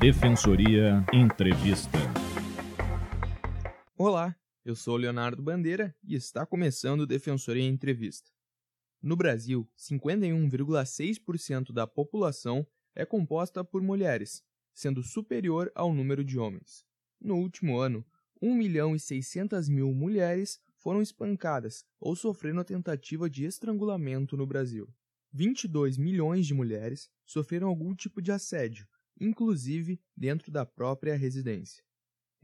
Defensoria Entrevista. Olá, eu sou Leonardo Bandeira e está começando Defensoria Entrevista. No Brasil, 51,6% da população é composta por mulheres, sendo superior ao número de homens. No último ano, 1 milhão e 600 mil mulheres foram espancadas ou sofreram tentativa de estrangulamento no Brasil. 22 milhões de mulheres sofreram algum tipo de assédio, inclusive dentro da própria residência.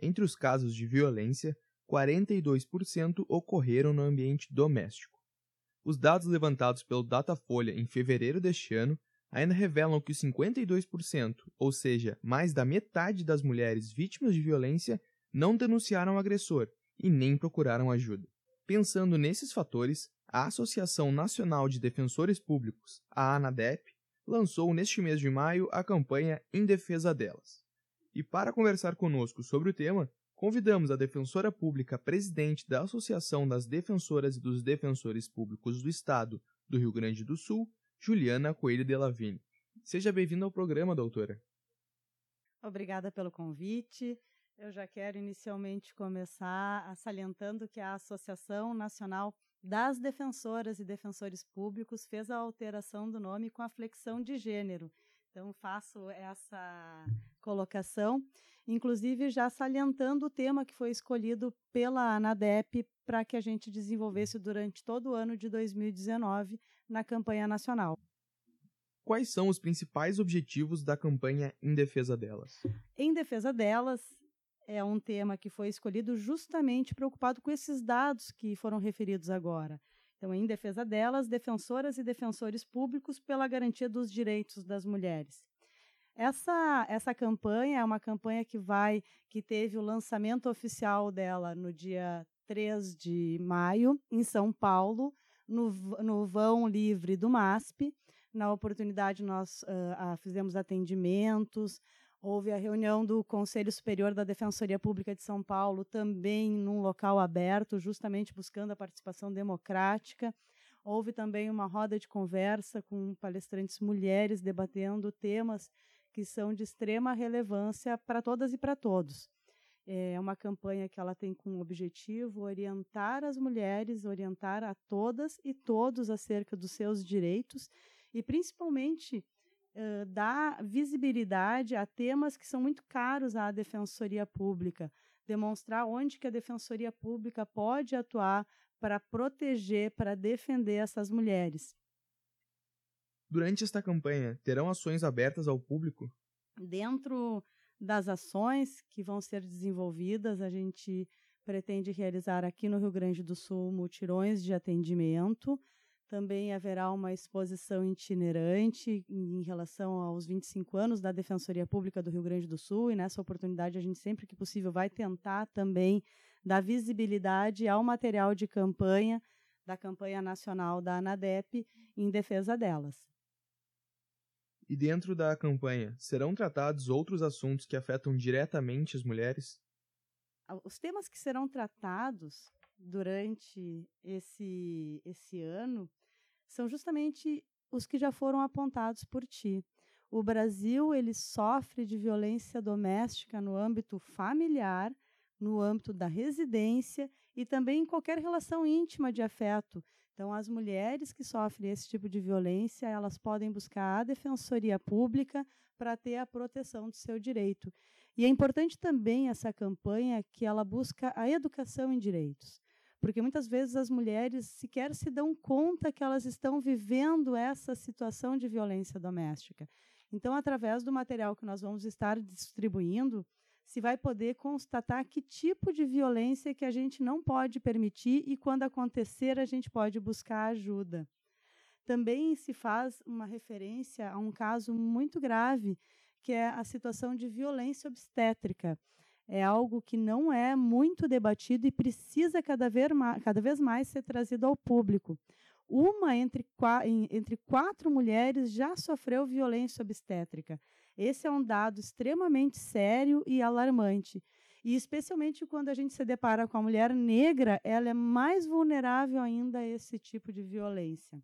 Entre os casos de violência, 42% ocorreram no ambiente doméstico. Os dados levantados pelo Datafolha em fevereiro deste ano ainda revelam que 52%, ou seja, mais da metade das mulheres vítimas de violência, não denunciaram o agressor e nem procuraram ajuda. Pensando nesses fatores, a Associação Nacional de Defensores Públicos, a ANADEP, lançou neste mês de maio a campanha Em Defesa Delas. E para conversar conosco sobre o tema, convidamos a defensora pública presidente da Associação das Defensoras e dos Defensores Públicos do Estado do Rio Grande do Sul, Juliana Coelho de Lavini. Seja bem-vinda ao programa, doutora. Obrigada pelo convite. Eu já quero inicialmente começar salientando que a Associação Nacional das Defensoras e Defensores Públicos fez a alteração do nome com a flexão de gênero. Então, faço essa colocação, inclusive já salientando o tema que foi escolhido pela ANADEP para que a gente desenvolvesse durante todo o ano de 2019 na campanha nacional. Quais são os principais objetivos da campanha Em Defesa Delas? Em Defesa Delas, é um tema que foi escolhido justamente preocupado com esses dados que foram referidos agora. Então, em defesa delas, defensoras e defensores públicos pela garantia dos direitos das mulheres. Essa, essa campanha é uma campanha que vai, que teve o lançamento oficial dela no dia 3 de maio, em São Paulo, no, no vão livre do MASP. Na oportunidade, nós uh, fizemos atendimentos, Houve a reunião do Conselho Superior da Defensoria Pública de São Paulo, também num local aberto, justamente buscando a participação democrática. Houve também uma roda de conversa com palestrantes mulheres debatendo temas que são de extrema relevância para todas e para todos. É uma campanha que ela tem como objetivo orientar as mulheres, orientar a todas e todos acerca dos seus direitos e principalmente uh, dar visibilidade a temas que são muito caros à defensoria pública, demonstrar onde que a defensoria pública pode atuar para proteger, para defender essas mulheres. Durante esta campanha, terão ações abertas ao público? Dentro das ações que vão ser desenvolvidas, a gente pretende realizar aqui no Rio Grande do Sul mutirões de atendimento, também haverá uma exposição itinerante em relação aos 25 anos da Defensoria Pública do Rio Grande do Sul, e nessa oportunidade a gente, sempre que possível, vai tentar também dar visibilidade ao material de campanha da campanha nacional da ANADEP em defesa delas. E dentro da campanha, serão tratados outros assuntos que afetam diretamente as mulheres? Os temas que serão tratados durante esse, esse ano são justamente os que já foram apontados por ti. O Brasil ele sofre de violência doméstica no âmbito familiar, no âmbito da residência e também em qualquer relação íntima de afeto. Então, as mulheres que sofrem esse tipo de violência, elas podem buscar a defensoria pública para ter a proteção do seu direito. E é importante também essa campanha que ela busca a educação em direitos porque muitas vezes as mulheres sequer se dão conta que elas estão vivendo essa situação de violência doméstica. Então, através do material que nós vamos estar distribuindo, se vai poder constatar que tipo de violência que a gente não pode permitir e quando acontecer a gente pode buscar ajuda. Também se faz uma referência a um caso muito grave, que é a situação de violência obstétrica é algo que não é muito debatido e precisa cada vez mais, ser trazido ao público. Uma entre, entre quatro mulheres já sofreu violência obstétrica. Esse é um dado extremamente sério e alarmante. E especialmente quando a gente se depara com a mulher negra, ela é mais vulnerável ainda a esse tipo de violência.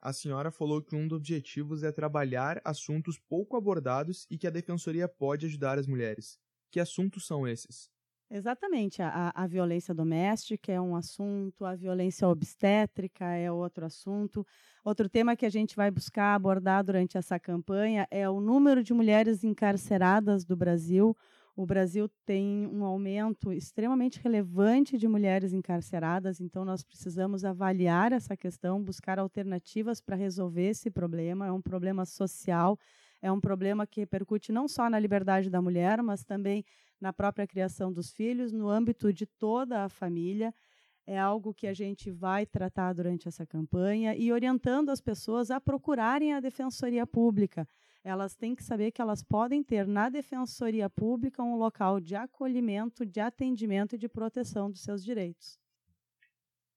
A senhora falou que um dos objetivos é trabalhar assuntos pouco abordados e que a defensoria pode ajudar as mulheres. Que assuntos são esses? Exatamente. A, a violência doméstica é um assunto, a violência obstétrica é outro assunto. Outro tema que a gente vai buscar abordar durante essa campanha é o número de mulheres encarceradas do Brasil. O Brasil tem um aumento extremamente relevante de mulheres encarceradas, então nós precisamos avaliar essa questão, buscar alternativas para resolver esse problema. É um problema social, é um problema que repercute não só na liberdade da mulher, mas também na própria criação dos filhos, no âmbito de toda a família. É algo que a gente vai tratar durante essa campanha e orientando as pessoas a procurarem a defensoria pública. Elas têm que saber que elas podem ter na defensoria pública um local de acolhimento, de atendimento e de proteção dos seus direitos.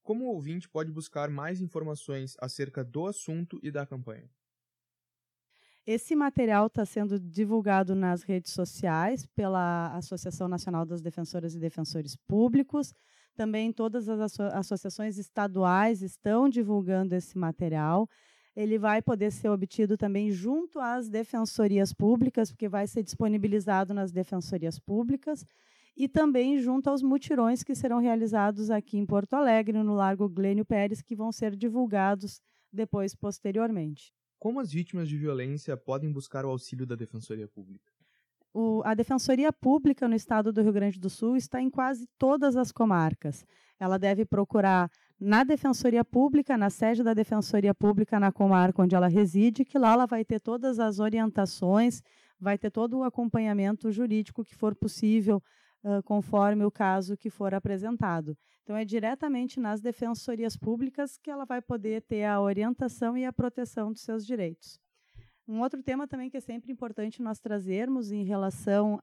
Como o ouvinte pode buscar mais informações acerca do assunto e da campanha? Esse material está sendo divulgado nas redes sociais pela Associação Nacional das Defensoras e Defensores Públicos. Também todas as associações estaduais estão divulgando esse material. Ele vai poder ser obtido também junto às defensorias públicas, porque vai ser disponibilizado nas defensorias públicas, e também junto aos mutirões que serão realizados aqui em Porto Alegre, no Largo Glênio Pérez, que vão ser divulgados depois, posteriormente. Como as vítimas de violência podem buscar o auxílio da Defensoria Pública? O, a Defensoria Pública no estado do Rio Grande do Sul está em quase todas as comarcas. Ela deve procurar na Defensoria Pública, na sede da Defensoria Pública na comarca onde ela reside, que lá ela vai ter todas as orientações, vai ter todo o acompanhamento jurídico que for possível, uh, conforme o caso que for apresentado. Então, é diretamente nas defensorias públicas que ela vai poder ter a orientação e a proteção dos seus direitos. Um outro tema também que é sempre importante nós trazermos em relação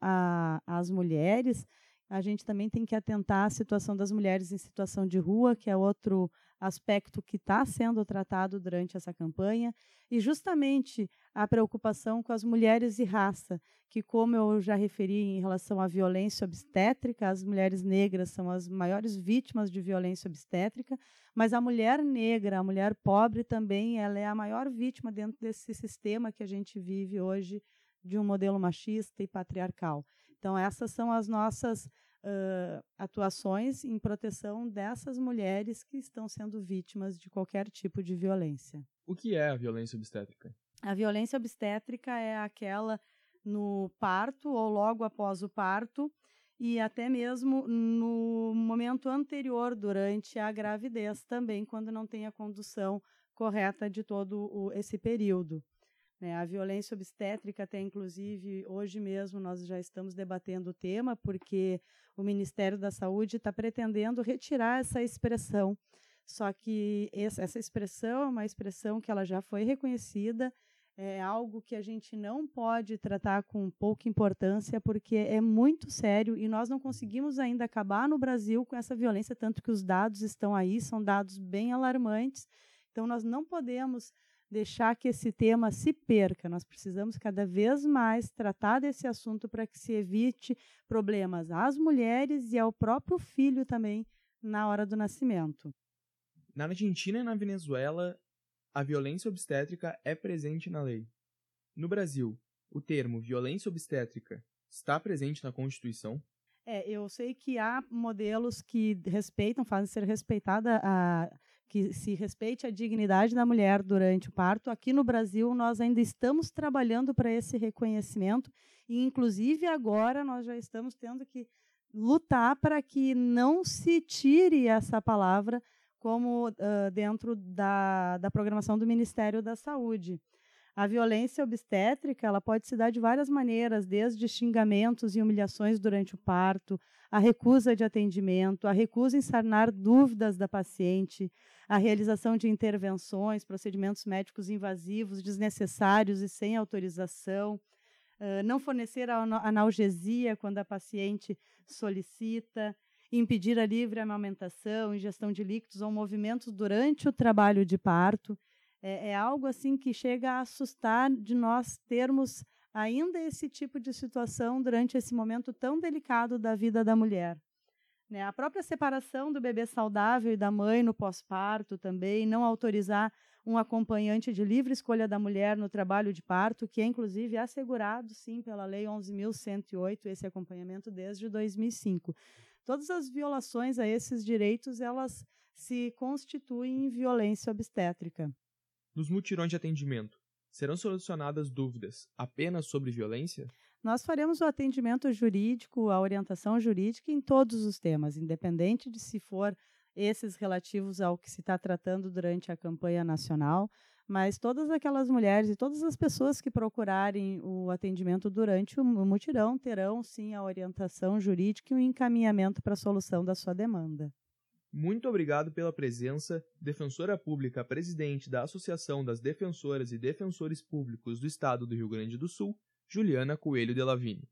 às mulheres a gente também tem que atentar à situação das mulheres em situação de rua, que é outro aspecto que está sendo tratado durante essa campanha, e justamente a preocupação com as mulheres e raça, que, como eu já referi em relação à violência obstétrica, as mulheres negras são as maiores vítimas de violência obstétrica, mas a mulher negra, a mulher pobre também, ela é a maior vítima dentro desse sistema que a gente vive hoje de um modelo machista e patriarcal. Então, essas são as nossas uh, atuações em proteção dessas mulheres que estão sendo vítimas de qualquer tipo de violência. O que é a violência obstétrica? A violência obstétrica é aquela no parto ou logo após o parto e até mesmo no momento anterior, durante a gravidez também, quando não tem a condução correta de todo o, esse período. Né? A violência obstétrica, até inclusive, hoje mesmo nós já estamos debatendo o tema, porque o Ministério da Saúde está pretendendo retirar essa expressão. Só que essa expressão é uma expressão que ela já foi reconhecida, é algo que a gente não pode tratar com pouca importância, porque é muito sério e nós não conseguimos ainda acabar no Brasil com essa violência, tanto que os dados estão aí, são dados bem alarmantes. Então, nós não podemos deixar que esse tema se perca. Nós precisamos cada vez mais tratar desse assunto para que se evite problemas às mulheres e ao próprio filho também na hora do nascimento. Na Argentina e na Venezuela, a violência obstétrica é presente na lei. No Brasil, o termo violência obstétrica está presente na Constituição? É, eu sei que há modelos que respeitam, fazem ser respeitada a que se respeite a dignidade da mulher durante o parto. Aqui no Brasil, nós ainda estamos trabalhando para esse reconhecimento e, inclusive, agora nós já estamos tendo que lutar para que não se tire essa palavra como uh, dentro da, da programação do Ministério da Saúde. A violência obstétrica ela pode se dar de várias maneiras, desde xingamentos e humilhações durante o parto, a recusa de atendimento, a recusa em sanar dúvidas da paciente, a realização de intervenções, procedimentos médicos invasivos, desnecessários e sem autorização, não fornecer analgesia quando a paciente solicita, impedir a livre amamentação, ingestão de líquidos ou movimentos durante o trabalho de parto é, é algo assim que chega a assustar de nós termos ainda esse tipo de situação durante esse momento tão delicado da vida da mulher. Né? A própria separação do bebê saudável e da mãe no pós-parto também, não autorizar um acompanhante de livre escolha da mulher no trabalho de parto, que é inclusive assegurado, sim, pela Lei 11.108, esse acompanhamento desde 2005. Todas as violações a esses direitos, elas se constituem em violência obstétrica. Nos mutirões de atendimento, serão solucionadas dúvidas apenas sobre violência? Nós faremos o atendimento jurídico, a orientação jurídica em todos os temas, independente de se for esses relativos ao que se está tratando durante a campanha nacional, mas todas aquelas mulheres e todas as pessoas que procurarem o atendimento durante o mutirão terão sim a orientação jurídica e o encaminhamento para a solução da sua demanda. Muito obrigado pela presença, defensora pública presidente da Associação das Defensoras e Defensores Públicos do Estado do Rio Grande do Sul, Juliana Coelho de Lavini.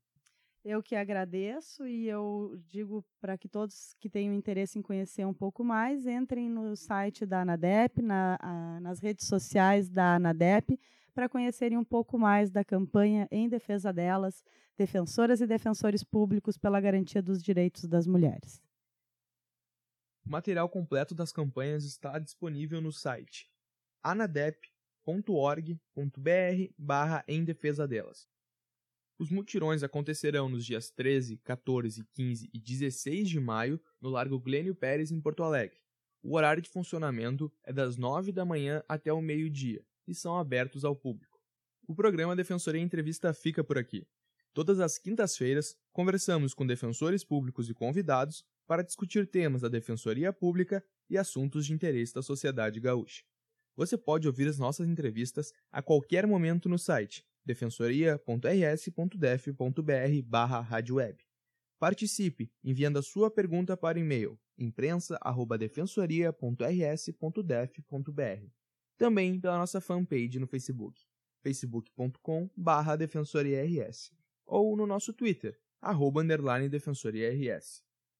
Eu que agradeço e eu digo para que todos que tenham interesse em conhecer um pouco mais, entrem no site da ANADEP, na, a, nas redes sociais da ANADEP, para conhecerem um pouco mais da campanha em defesa delas, defensoras e defensores públicos pela garantia dos direitos das mulheres. O material completo das campanhas está disponível no site anadep.org.br em defesa delas. Os mutirões acontecerão nos dias 13, 14, 15 e 16 de maio no Largo Glênio Pérez, em Porto Alegre. O horário de funcionamento é das 9 da manhã até o meio-dia e são abertos ao público. O programa Defensoria Entrevista fica por aqui. Todas as quintas-feiras, conversamos com defensores públicos e convidados para discutir temas da Defensoria Pública e assuntos de interesse da sociedade gaúcha. Você pode ouvir as nossas entrevistas a qualquer momento no site defensoria.rs.def.br barra Participe enviando a sua pergunta para e-mail imprensa@defensoria.rs.def.br. Também pela nossa fanpage no Facebook, facebook.com barra defensoriars ou no nosso Twitter, defensoriars.